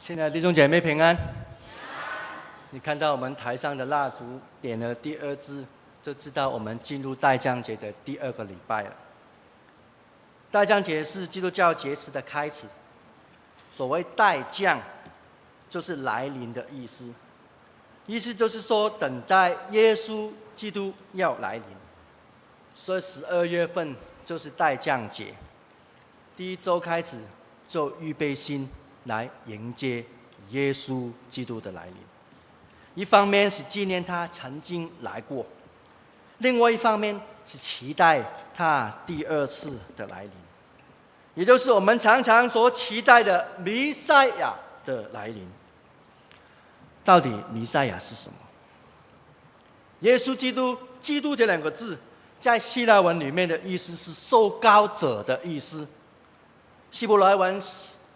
亲爱的弟兄姐妹平安。你看到我们台上的蜡烛点了第二支，就知道我们进入待降节的第二个礼拜了。待降节是基督教节期的开始。所谓待降，就是来临的意思。意思就是说，等待耶稣基督要来临。所以十二月份就是待降节，第一周开始就预备心来迎接耶稣基督的来临。一方面是纪念他曾经来过，另外一方面是期待他第二次的来临，也就是我们常常所期待的弥赛亚的来临。到底弥赛亚是什么？耶稣基督，基督这两个字，在希腊文里面的意思是受膏者的意思，希伯来文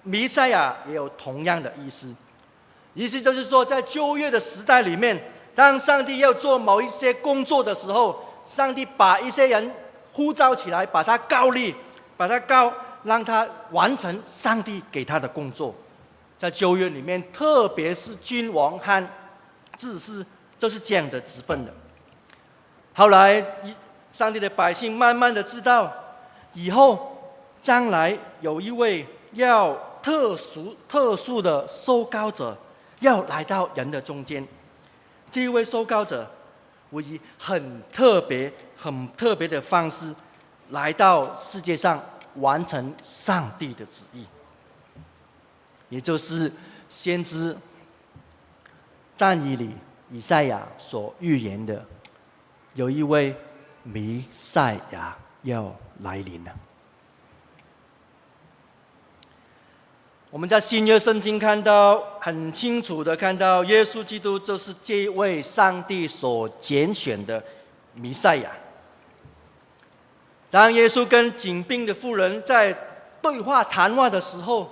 弥赛亚也有同样的意思。意思就是说，在旧约的时代里面，当上帝要做某一些工作的时候，上帝把一些人呼召起来，把他膏立，把他膏，让他完成上帝给他的工作。在旧约里面，特别是君王和志士，就是这样的职分的。后来，上帝的百姓慢慢的知道，以后将来有一位要特殊、特殊的受膏者。要来到人的中间，这一位受膏者，我以很特别、很特别的方式来到世界上，完成上帝的旨意。也就是先知但以理、以赛亚所预言的，有一位弥赛亚要来临了。我们在新约圣经看到很清楚的看到，耶稣基督就是这位上帝所拣选的弥赛亚。当耶稣跟井边的妇人在对话谈话的时候，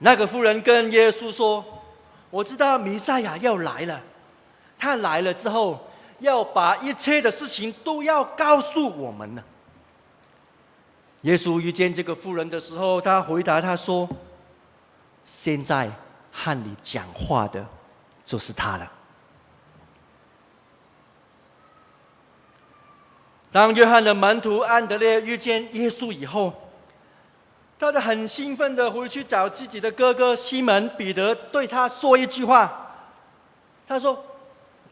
那个妇人跟耶稣说：“我知道弥赛亚要来了，他来了之后，要把一切的事情都要告诉我们了。”耶稣遇见这个妇人的时候，他回答他说。现在和你讲话的，就是他了。当约翰的门徒安德烈遇见耶稣以后，他就很兴奋的回去找自己的哥哥西门彼得，对他说一句话。他说：“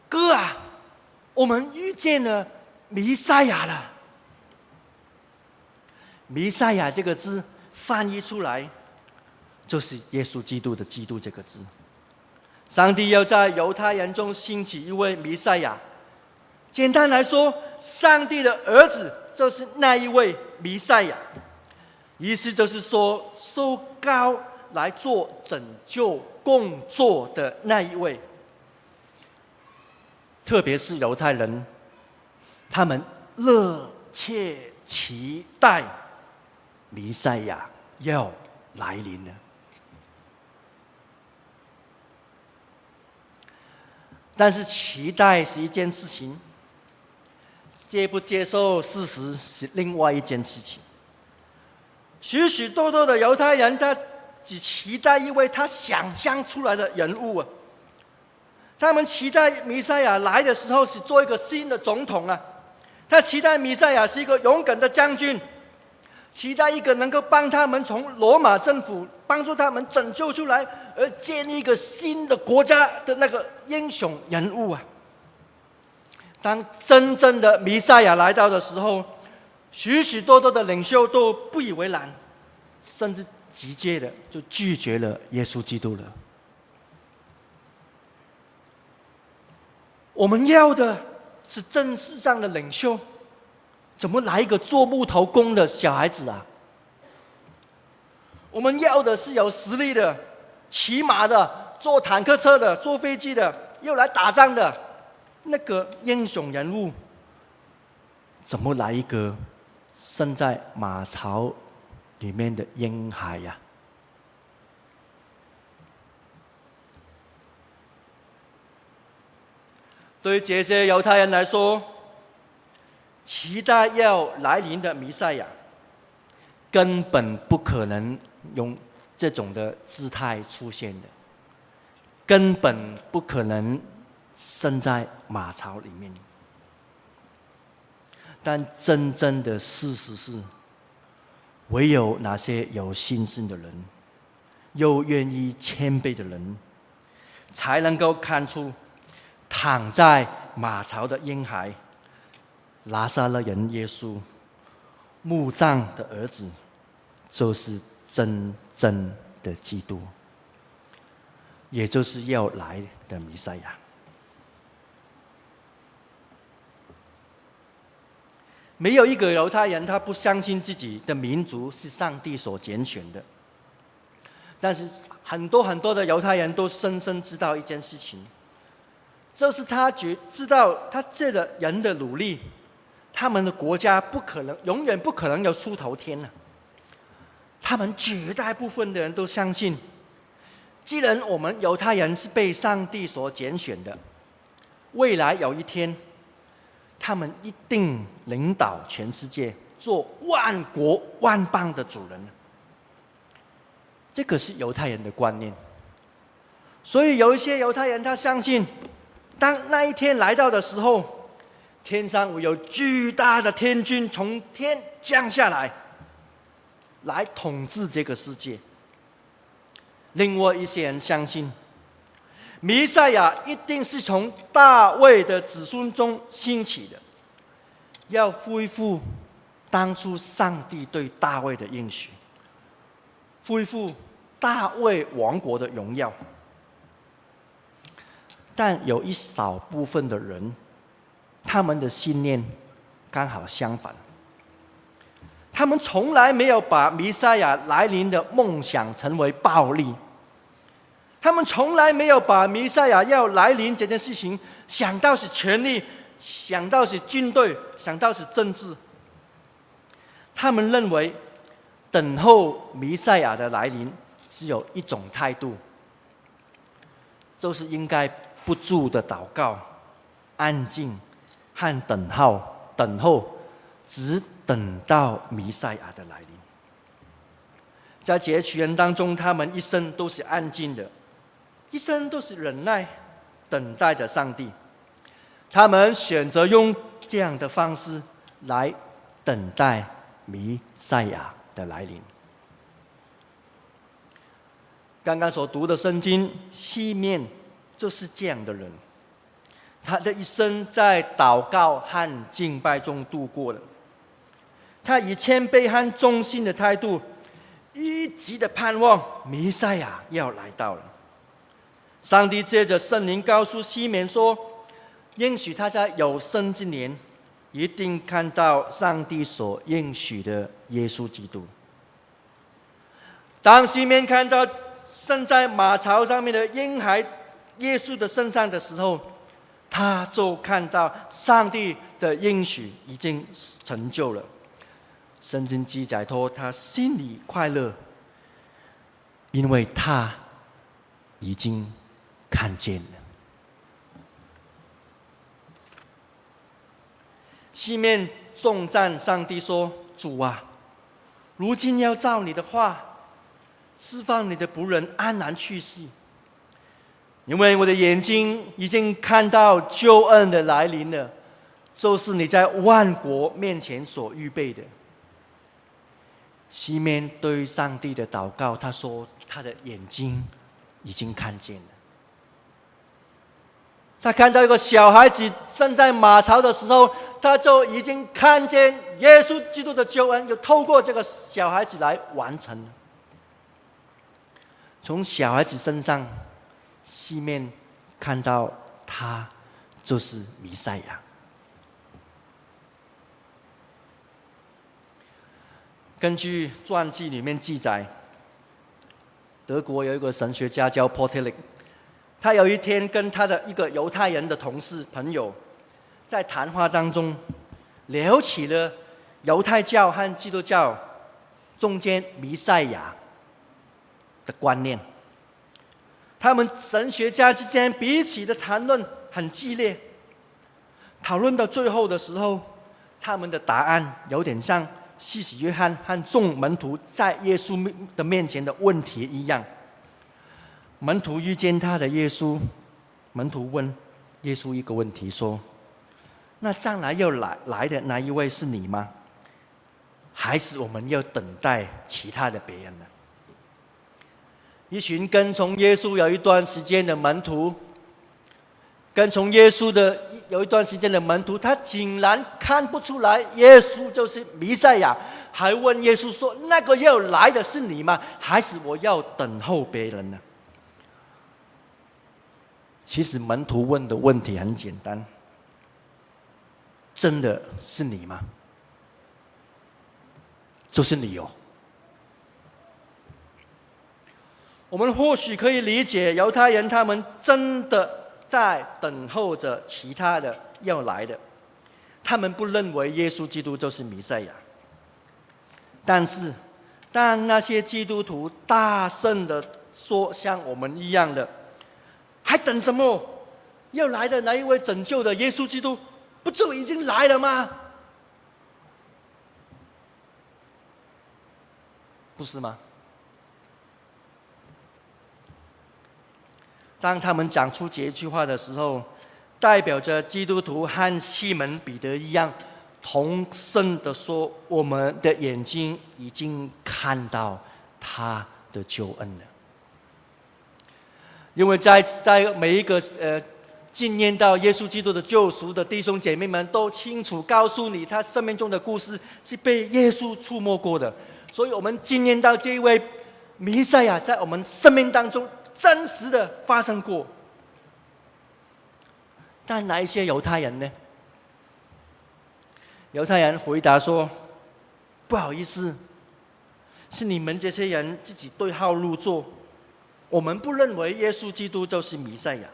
哥啊，我们遇见了弥赛亚了。”弥赛亚这个字翻译出来。就是耶稣基督的“基督”这个字，上帝要在犹太人中兴起一位弥赛亚。简单来说，上帝的儿子就是那一位弥赛亚，意思就是说，受膏来做拯救工作的那一位。特别是犹太人，他们热切期待弥赛亚要来临了。但是期待是一件事情，接不接受事实是另外一件事情。许许多多的犹太人他只期待一位他想象出来的人物啊，他们期待弥赛亚来的时候是做一个新的总统啊，他期待弥赛亚是一个勇敢的将军，期待一个能够帮他们从罗马政府帮助他们拯救出来。而建立一个新的国家的那个英雄人物啊！当真正的弥赛亚来到的时候，许许多多的领袖都不以为然，甚至直接的就拒绝了耶稣基督了。我们要的是正式上的领袖，怎么来一个做木头工的小孩子啊？我们要的是有实力的。骑马的、坐坦克车的、坐飞机的，又来打仗的，那个英雄人物，怎么来一个生在马槽里面的婴孩呀？对这些犹太人来说，期待要来临的弥赛亚，根本不可能用。这种的姿态出现的，根本不可能生在马槽里面。但真正的事实是，唯有那些有信心的人，又愿意谦卑的人，才能够看出躺在马槽的婴孩，拿撒勒人耶稣，墓葬的儿子，就是真正的基督，也就是要来的弥赛亚。没有一个犹太人，他不相信自己的民族是上帝所拣选的。但是很多很多的犹太人都深深知道一件事情，就是他觉知道他这个人的努力，他们的国家不可能永远不可能有出头天了。他们绝大部分的人都相信，既然我们犹太人是被上帝所拣选的，未来有一天。他们一定领导全世界，做万国万邦的主人。这个是犹太人的观念。所以有一些犹太人，他相信，当那一天来到的时候，天上会有巨大的天军从天降下来，来统治这个世界。另外一些人相信。弥赛亚一定是从大卫的子孙中兴起的，要恢复当初上帝对大卫的应许，恢复大卫王国的荣耀。但有一少部分的人，他们的信念刚好相反，他们从来没有把弥赛亚来临的梦想成为暴力。他们从来没有把弥赛亚要来临这件事情想到是权力，想到是军队，想到是政治。他们认为，等候弥赛亚的来临只有一种态度，就是应该不住的祷告、安静和等候，等候，只等到弥赛亚的来临。在这群人当中，他们一生都是安静的。一生都是忍耐，等待着上帝。他们选择用这样的方式来等待弥赛亚的来临。刚刚所读的圣经，西面就是这样的人。他的一生在祷告和敬拜中度过了。他以谦卑和忠心的态度，一直的盼望弥赛亚要来到了。上帝借着圣灵告诉西面说：“应许他在有生之年，一定看到上帝所应许的耶稣基督。”当西面看到生在马槽上面的婴孩耶稣的身上的时候，他就看到上帝的应许已经成就了。圣经记载说，他心里快乐，因为他已经。看见了，西面颂赞上帝说：“主啊，如今要照你的话，释放你的仆人安然去世，因为我的眼睛已经看到救恩的来临了，就是你在万国面前所预备的。”西面对上帝的祷告，他说：“他的眼睛已经看见了。”他看到一个小孩子生在马槽的时候，他就已经看见耶稣基督的救恩，就透过这个小孩子来完成了。从小孩子身上，西面看到他就是弥赛亚。根据传记里面记载，德国有一个神学家叫 Portelik 他有一天跟他的一个犹太人的同事朋友，在谈话当中聊起了犹太教和基督教中间弥赛亚的观念。他们神学家之间彼此的谈论很激烈，讨论到最后的时候，他们的答案有点像施洗约翰和众门徒在耶稣的面前的问题一样。门徒遇见他的耶稣，门徒问耶稣一个问题说：“那将来要来来的那一位是你吗？还是我们要等待其他的别人呢？”一群跟从耶稣有一段时间的门徒，跟从耶稣的有一段时间的门徒，他竟然看不出来耶稣就是弥赛亚，还问耶稣说：“那个要来的是你吗？还是我要等候别人呢？”其实门徒问的问题很简单：“真的是你吗？”就是你哦。我们或许可以理解犹太人，他们真的在等候着其他的要来的，他们不认为耶稣基督就是弥赛亚。但是，当那些基督徒大声的说像我们一样的，还等什么？要来的那一位拯救的耶稣基督，不就已经来了吗？不是吗？当他们讲出这句话的时候，代表着基督徒和西门彼得一样，同声的说：“我们的眼睛已经看到他的救恩了。”因为在在每一个呃纪念到耶稣基督的救赎的弟兄姐妹们，都清楚告诉你，他生命中的故事是被耶稣触摸过的，所以我们纪念到这一位弥赛亚在我们生命当中。真实的发生过，但哪一些犹太人呢？犹太人回答说：“不好意思，是你们这些人自己对号入座。我们不认为耶稣基督就是弥赛亚。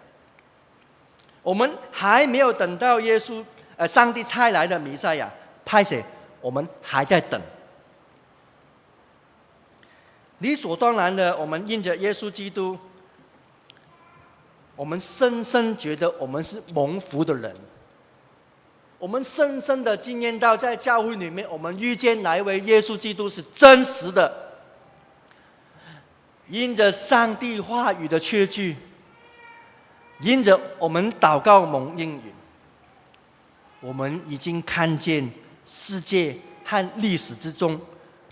我们还没有等到耶稣，呃，上帝差来的弥赛亚，派谁？我们还在等。理所当然的，我们印着耶稣基督。”我们深深觉得我们是蒙福的人，我们深深的经验到，在教会里面，我们遇见哪一位耶稣基督是真实的。因着上帝话语的确据，因着我们祷告蒙应允，我们已经看见世界和历史之中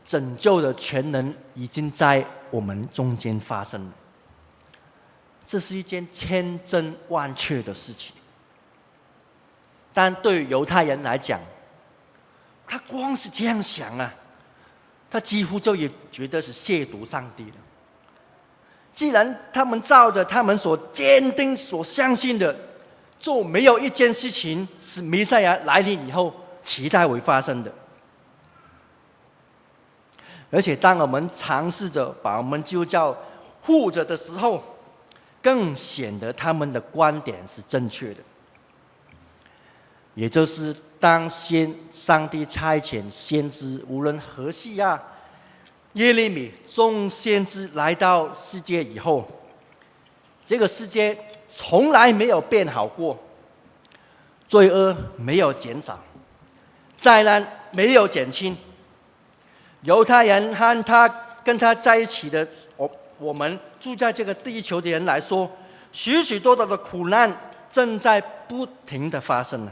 拯救的全能已经在我们中间发生了。这是一件千真万确的事情，但对于犹太人来讲，他光是这样想啊，他几乎就也觉得是亵渎上帝了。既然他们照着他们所坚定、所相信的，就没有一件事情是弥赛亚来临以后期待会发生的。而且，当我们尝试着把我们基督教护着的时候，更显得他们的观点是正确的，也就是当先上帝差遣先知，无论何西亚、耶利米众先知来到世界以后，这个世界从来没有变好过，罪恶没有减少，灾难没有减轻，犹太人和他跟他在一起的我。们住在这个地球的人来说，许许多多的苦难正在不停的发生呢，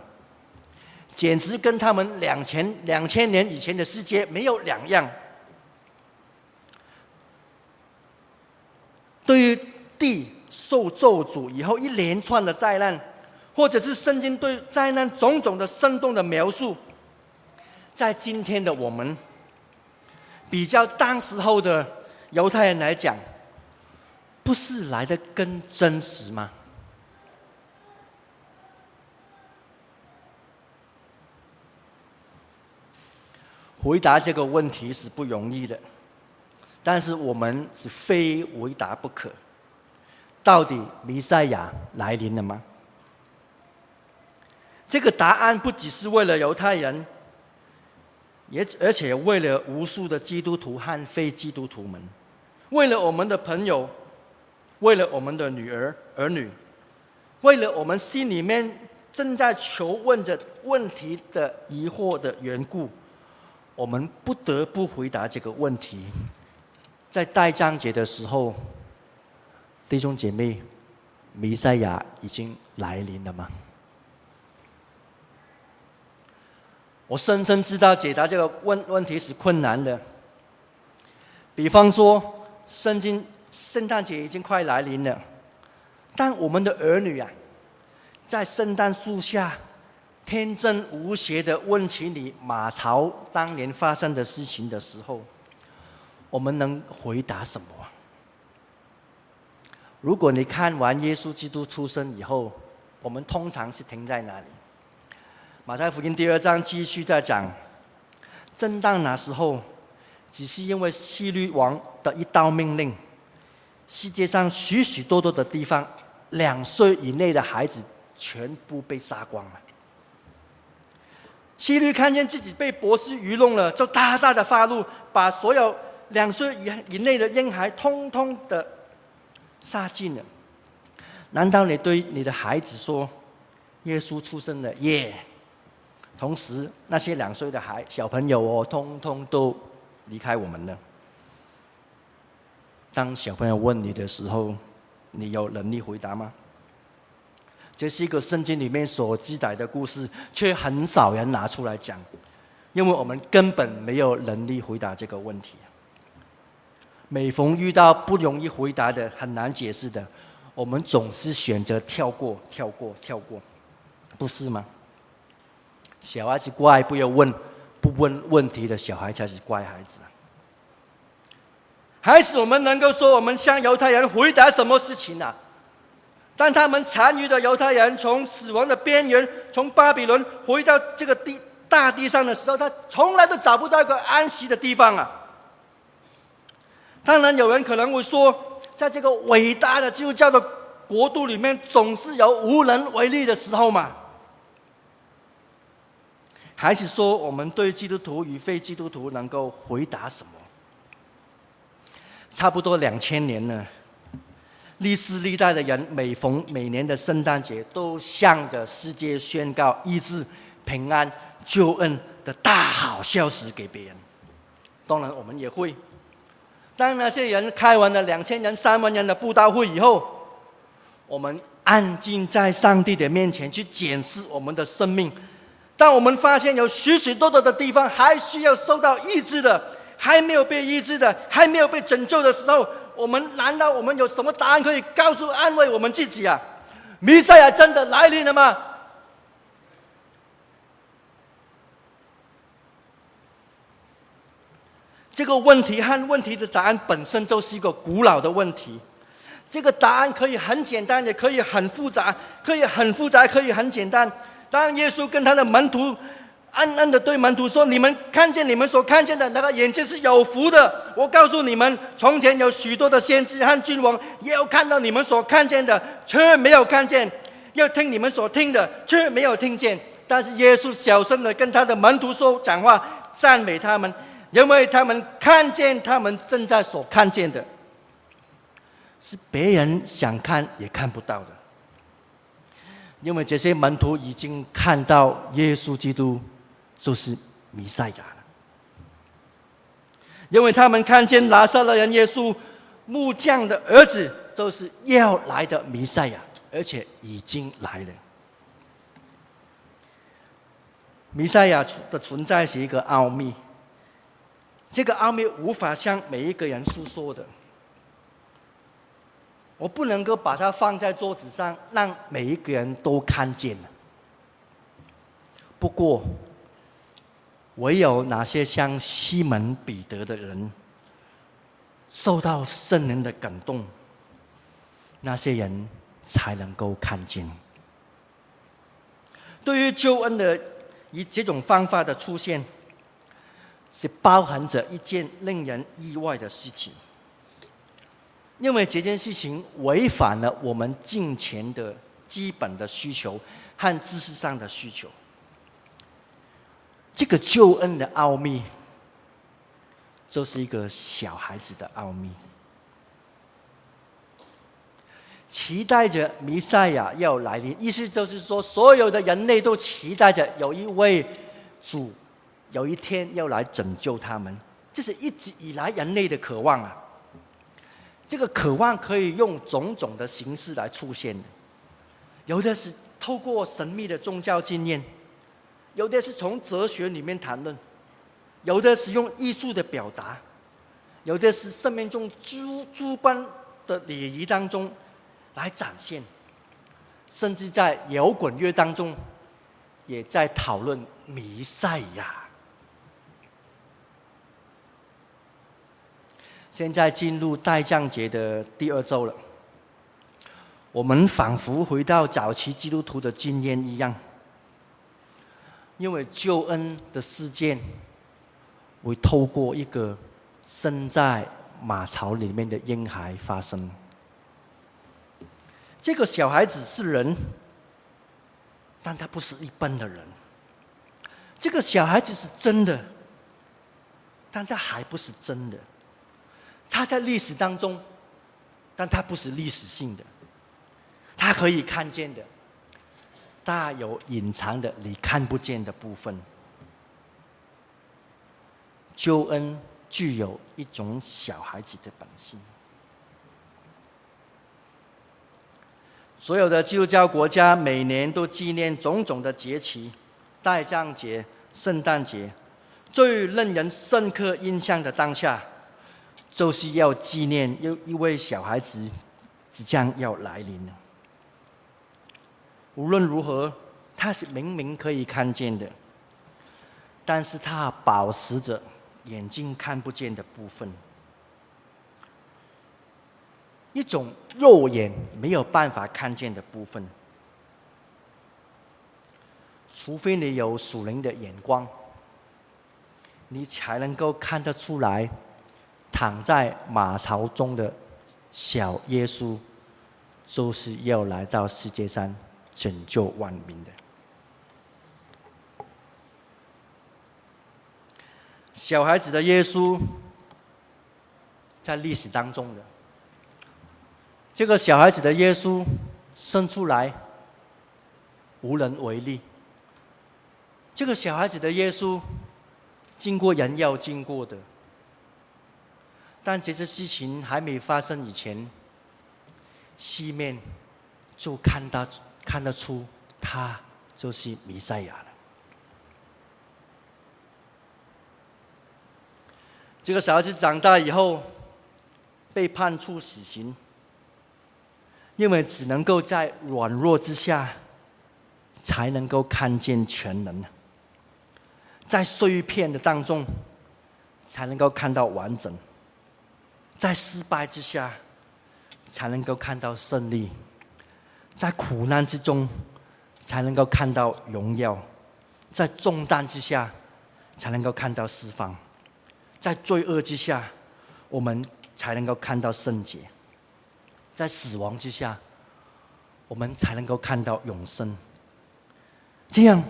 简直跟他们两千两千年以前的世界没有两样。对于地受咒诅以后一连串的灾难，或者是圣经对灾难种种的生动的描述，在今天的我们，比较当时候的犹太人来讲。不是来的更真实吗？回答这个问题是不容易的，但是我们是非回答不可。到底弥赛亚来临了吗？这个答案不只是为了犹太人，也而且为了无数的基督徒和非基督徒们，为了我们的朋友。为了我们的女儿儿女，为了我们心里面正在求问着问题的疑惑的缘故，我们不得不回答这个问题。在带章节的时候，弟兄姐妹，弥赛亚已经来临了吗？我深深知道解答这个问问题是困难的。比方说，圣经圣诞节已经快来临了，但我们的儿女啊，在圣诞树下天真无邪的问起你马槽当年发生的事情的时候，我们能回答什么？如果你看完耶稣基督出生以后，我们通常是停在哪里？马太福音第二章继续在讲，正当那时候，只是因为希律王的一道命令，世界上许许多多的地方，两岁以内的孩子全部被杀光了。希律看见自己被博士愚弄了，就大大的发怒，把所有两岁以以内的婴孩通通的杀尽了。难道你对你的孩子说，耶稣出生了耶同时，那些两岁的孩小朋友哦，通通都离开我们了。当小朋友问你的时候，你有能力回答吗？这是一个圣经里面所记载的故事，却很少人拿出来讲，因为我们根本没有能力回答这个问题。每逢遇到不容易回答的、很难解释的，我们总是选择跳过、跳过、跳过，不是吗？小孩子乖，不要问，不问问题的小孩才是乖孩子。还是我们能够说，我们向犹太人回答什么事情呢、啊？当他们残余的犹太人从死亡的边缘，从巴比伦回到这个地大地上的时候，他从来都找不到一个安息的地方啊。当然，有人可能会说，在这个伟大的基督教的国度里面，总是有无能为力的时候嘛。还是说，我们对基督徒与非基督徒能够回答什么？差不多两千年了，历世历代的人每逢每年的圣诞节，都向着世界宣告医治、平安、救恩的大好消息给别人。当然，我们也会。当那些人开完了两千人、三万人的布道会以后，我们安静在上帝的面前去检视我们的生命。当我们发现有许许多多的地方还需要受到医治的，还没有被医治的，还没有被拯救的时候，我们难道我们有什么答案可以告诉安慰我们自己啊？弥赛亚真的来临了吗？这个问题和问题的答案本身就是一个古老的问题。这个答案可以很简单，也可以很复杂，可以很复杂，可以很简单。当耶稣跟他的门徒暗暗的对门徒说：“你们看见你们所看见的那个眼睛是有福的。我告诉你们，从前有许多的先知和君王，也有看到你们所看见的，却没有看见；要听你们所听的，却没有听见。但是耶稣小声的跟他的门徒说讲话，赞美他们，因为他们看见他们正在所看见的，是别人想看也看不到的。”因为这些门徒已经看到耶稣基督就是弥赛亚了，因为他们看见拿撒勒人耶稣木匠的儿子就是要来的弥赛亚，而且已经来了。弥赛亚的存在是一个奥秘，这个奥秘无法向每一个人诉说的。我不能够把它放在桌子上，让每一个人都看见了。不过，唯有那些像西门彼得的人，受到圣灵的感动，那些人才能够看见。对于救恩的以这种方法的出现，是包含着一件令人意外的事情。因为这件事情违反了我们金钱的基本的需求和知识上的需求。这个救恩的奥秘，就是一个小孩子的奥秘，期待着弥赛亚要来临。意思就是说，所有的人类都期待着有一位主，有一天要来拯救他们。这是一直以来人类的渴望啊。这个渴望可以用种种的形式来出现，有的是透过神秘的宗教经验，有的是从哲学里面谈论，有的是用艺术的表达，有的是生命中诸诸般的礼仪当中来展现，甚至在摇滚乐当中也在讨论弥赛亚。现在进入待降节的第二周了，我们仿佛回到早期基督徒的经验一样，因为救恩的事件会透过一个生在马槽里面的婴孩发生。这个小孩子是人，但他不是一般的人。这个小孩子是真的，但他还不是真的。他在历史当中，但他不是历史性的，他可以看见的，大有隐藏的你看不见的部分。救恩具有一种小孩子的本性。所有的基督教国家每年都纪念种种的节期，待降节、圣诞节，最令人深刻印象的当下。就是要纪念又一位小孩子即将要来临了。无论如何，他是明明可以看见的，但是他保持着眼睛看不见的部分，一种肉眼没有办法看见的部分。除非你有属灵的眼光，你才能够看得出来。躺在马槽中的小耶稣，就是要来到世界上拯救万民的。小孩子的耶稣，在历史当中的这个小孩子的耶稣生出来无能为力。这个小孩子的耶稣，经过人要经过的。但这些事情还没发生以前，西面就看到看得出他就是弥赛亚了。这个小孩子长大以后被判处死刑，因为只能够在软弱之下才能够看见全能，在碎片的当中才能够看到完整。在失败之下，才能够看到胜利；在苦难之中，才能够看到荣耀；在重担之下，才能够看到释放；在罪恶之下，我们才能够看到圣洁；在死亡之下，我们才能够看到永生。这样，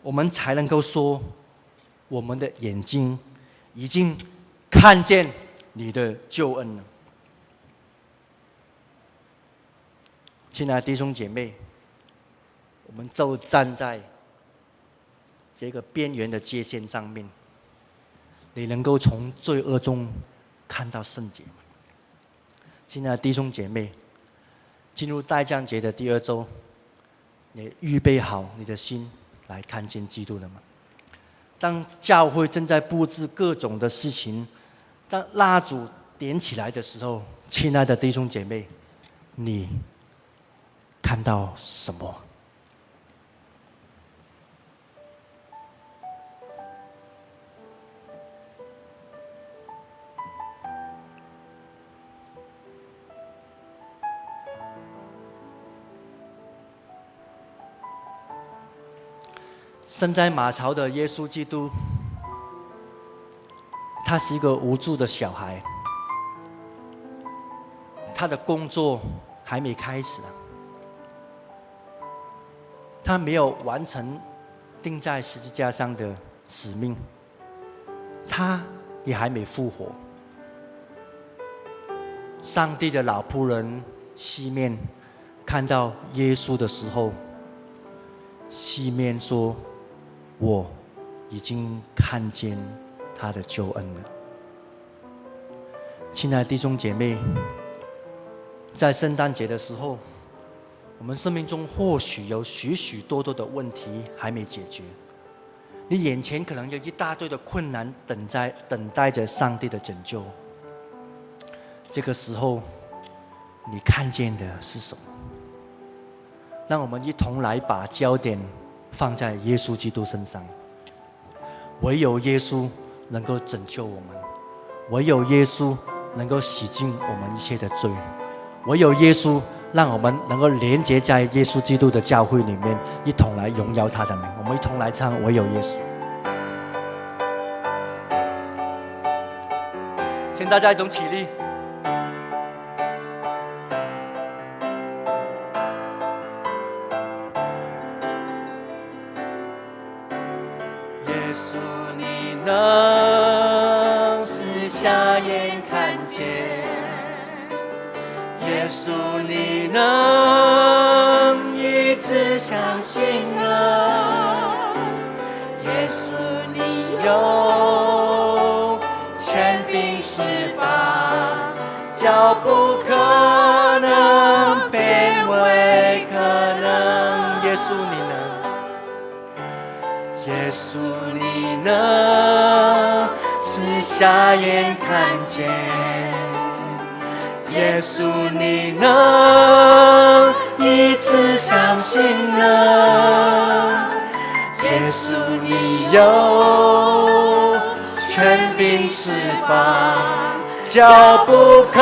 我们才能够说，我们的眼睛已经看见。你的救恩了？亲爱的弟兄姐妹，我们就站在这个边缘的界线上面，你能够从罪恶中看到圣洁吗？亲爱的弟兄姐妹，进入代降节的第二周，你预备好你的心来看见基督了吗？当教会正在布置各种的事情。当蜡烛点起来的时候，亲爱的弟兄姐妹，你看到什么？生在马槽的耶稣基督。他是一个无助的小孩，他的工作还没开始，他没有完成钉在十字架上的使命，他也还没复活。上帝的老仆人西面看到耶稣的时候，西面说：“我已经看见。”他的救恩了，亲爱的弟兄姐妹，在圣诞节的时候，我们生命中或许有许许多多的问题还没解决，你眼前可能有一大堆的困难等在等待着上帝的拯救。这个时候，你看见的是什么？让我们一同来把焦点放在耶稣基督身上。唯有耶稣能够拯救我们，唯有耶稣能够洗净我们一切的罪，唯有耶稣让我们能够连接在耶稣基督的教会里面，一同来荣耀他的名。我们一同来唱《唯有耶稣》，请大家一同起立。耶稣，你那瞎眼看见，耶稣你能一次相信人，耶稣你有权柄释放，叫不可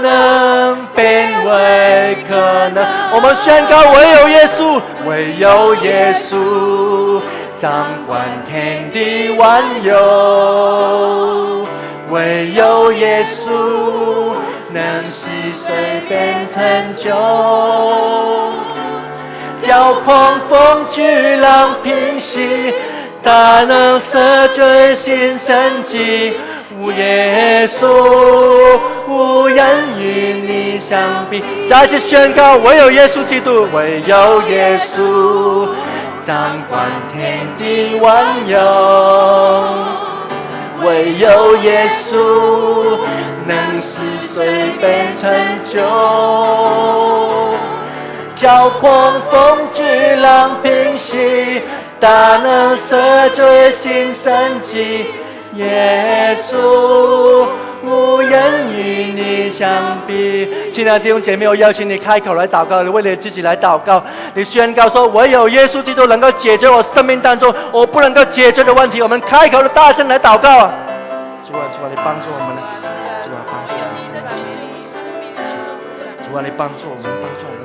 能变为可能。我们宣告：唯有耶稣，唯有耶稣。掌管天地万有，唯有耶稣能使水变成酒，叫狂风巨浪平息，大能赦罪行神迹。无耶稣，无人与你相比。再次宣告：唯有耶稣基督，唯有耶稣。掌管天地万有，唯有耶稣能使水变成酒，叫狂风巨浪平息，大能赦罪行神迹，耶稣。无人与你相比，亲爱的弟兄姐妹，我邀请你开口来祷告，你为你自己来祷告，你宣告说：唯有耶稣基督能够解决我生命当中我不能够解决的问题。我们开口的大声来祷告啊！主啊，主啊，你帮助我们，主啊，帮助我们，主啊，你帮助我们，帮助我们。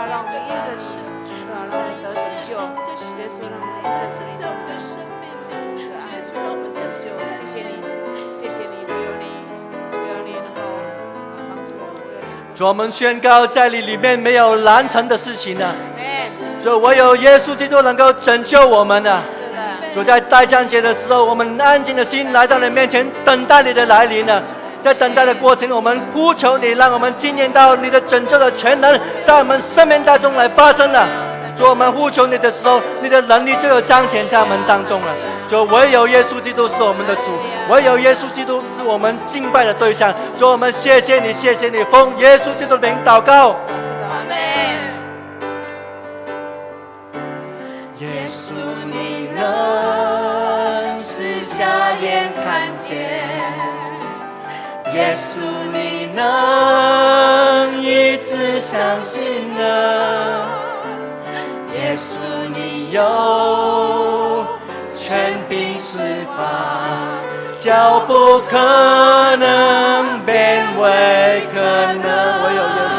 啊，让我们因着你，主啊，让我们得拯救。耶稣，让我们因着你得的生命。耶稣，让我们得救。谢谢你，谢谢你，唯有你，唯有你能够帮助我们。主，我们宣告，在你里面没有难成的事情呢。主，唯有耶稣基督能够拯救我们呢。主，在代降节的时候，我们安静的心来到你面前，等待你的来临呢。在等待的过程，我们呼求你，让我们经验到你的拯救的全能，在我们生命当中来发生了。主，我们呼求你的时候，你的能力就有彰显在我们当中了。主，唯有耶稣基督是我们的主，唯有耶稣基督是我们敬拜的对象。主，我们谢谢你，谢谢你，奉耶稣基督的名祷告。耶稣，你能使瞎眼看见。耶稣，你能医治伤心人。耶稣，你有权柄释放，叫不可能变为可能。唯有耶稣，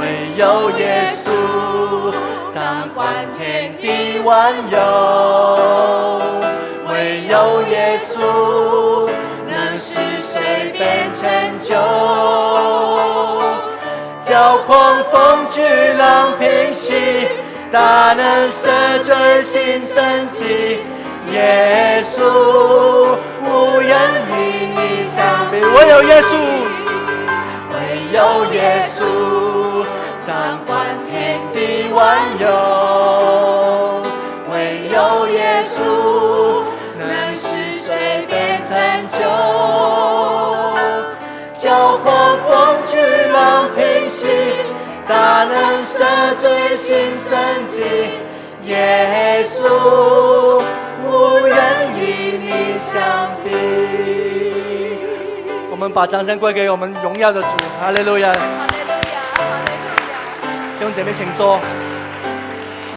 唯有耶稣掌管天地万有。唯有耶稣。大能赦罪心生迹，耶稣无人与你相比。唯有耶稣，唯有耶稣掌管天地万有。大能赦罪新生机，耶稣无人与你相比。我们把掌声归给我们荣耀的主，哈利路亚！哈利路亚！哈利路亚！弟兄姐妹，请坐。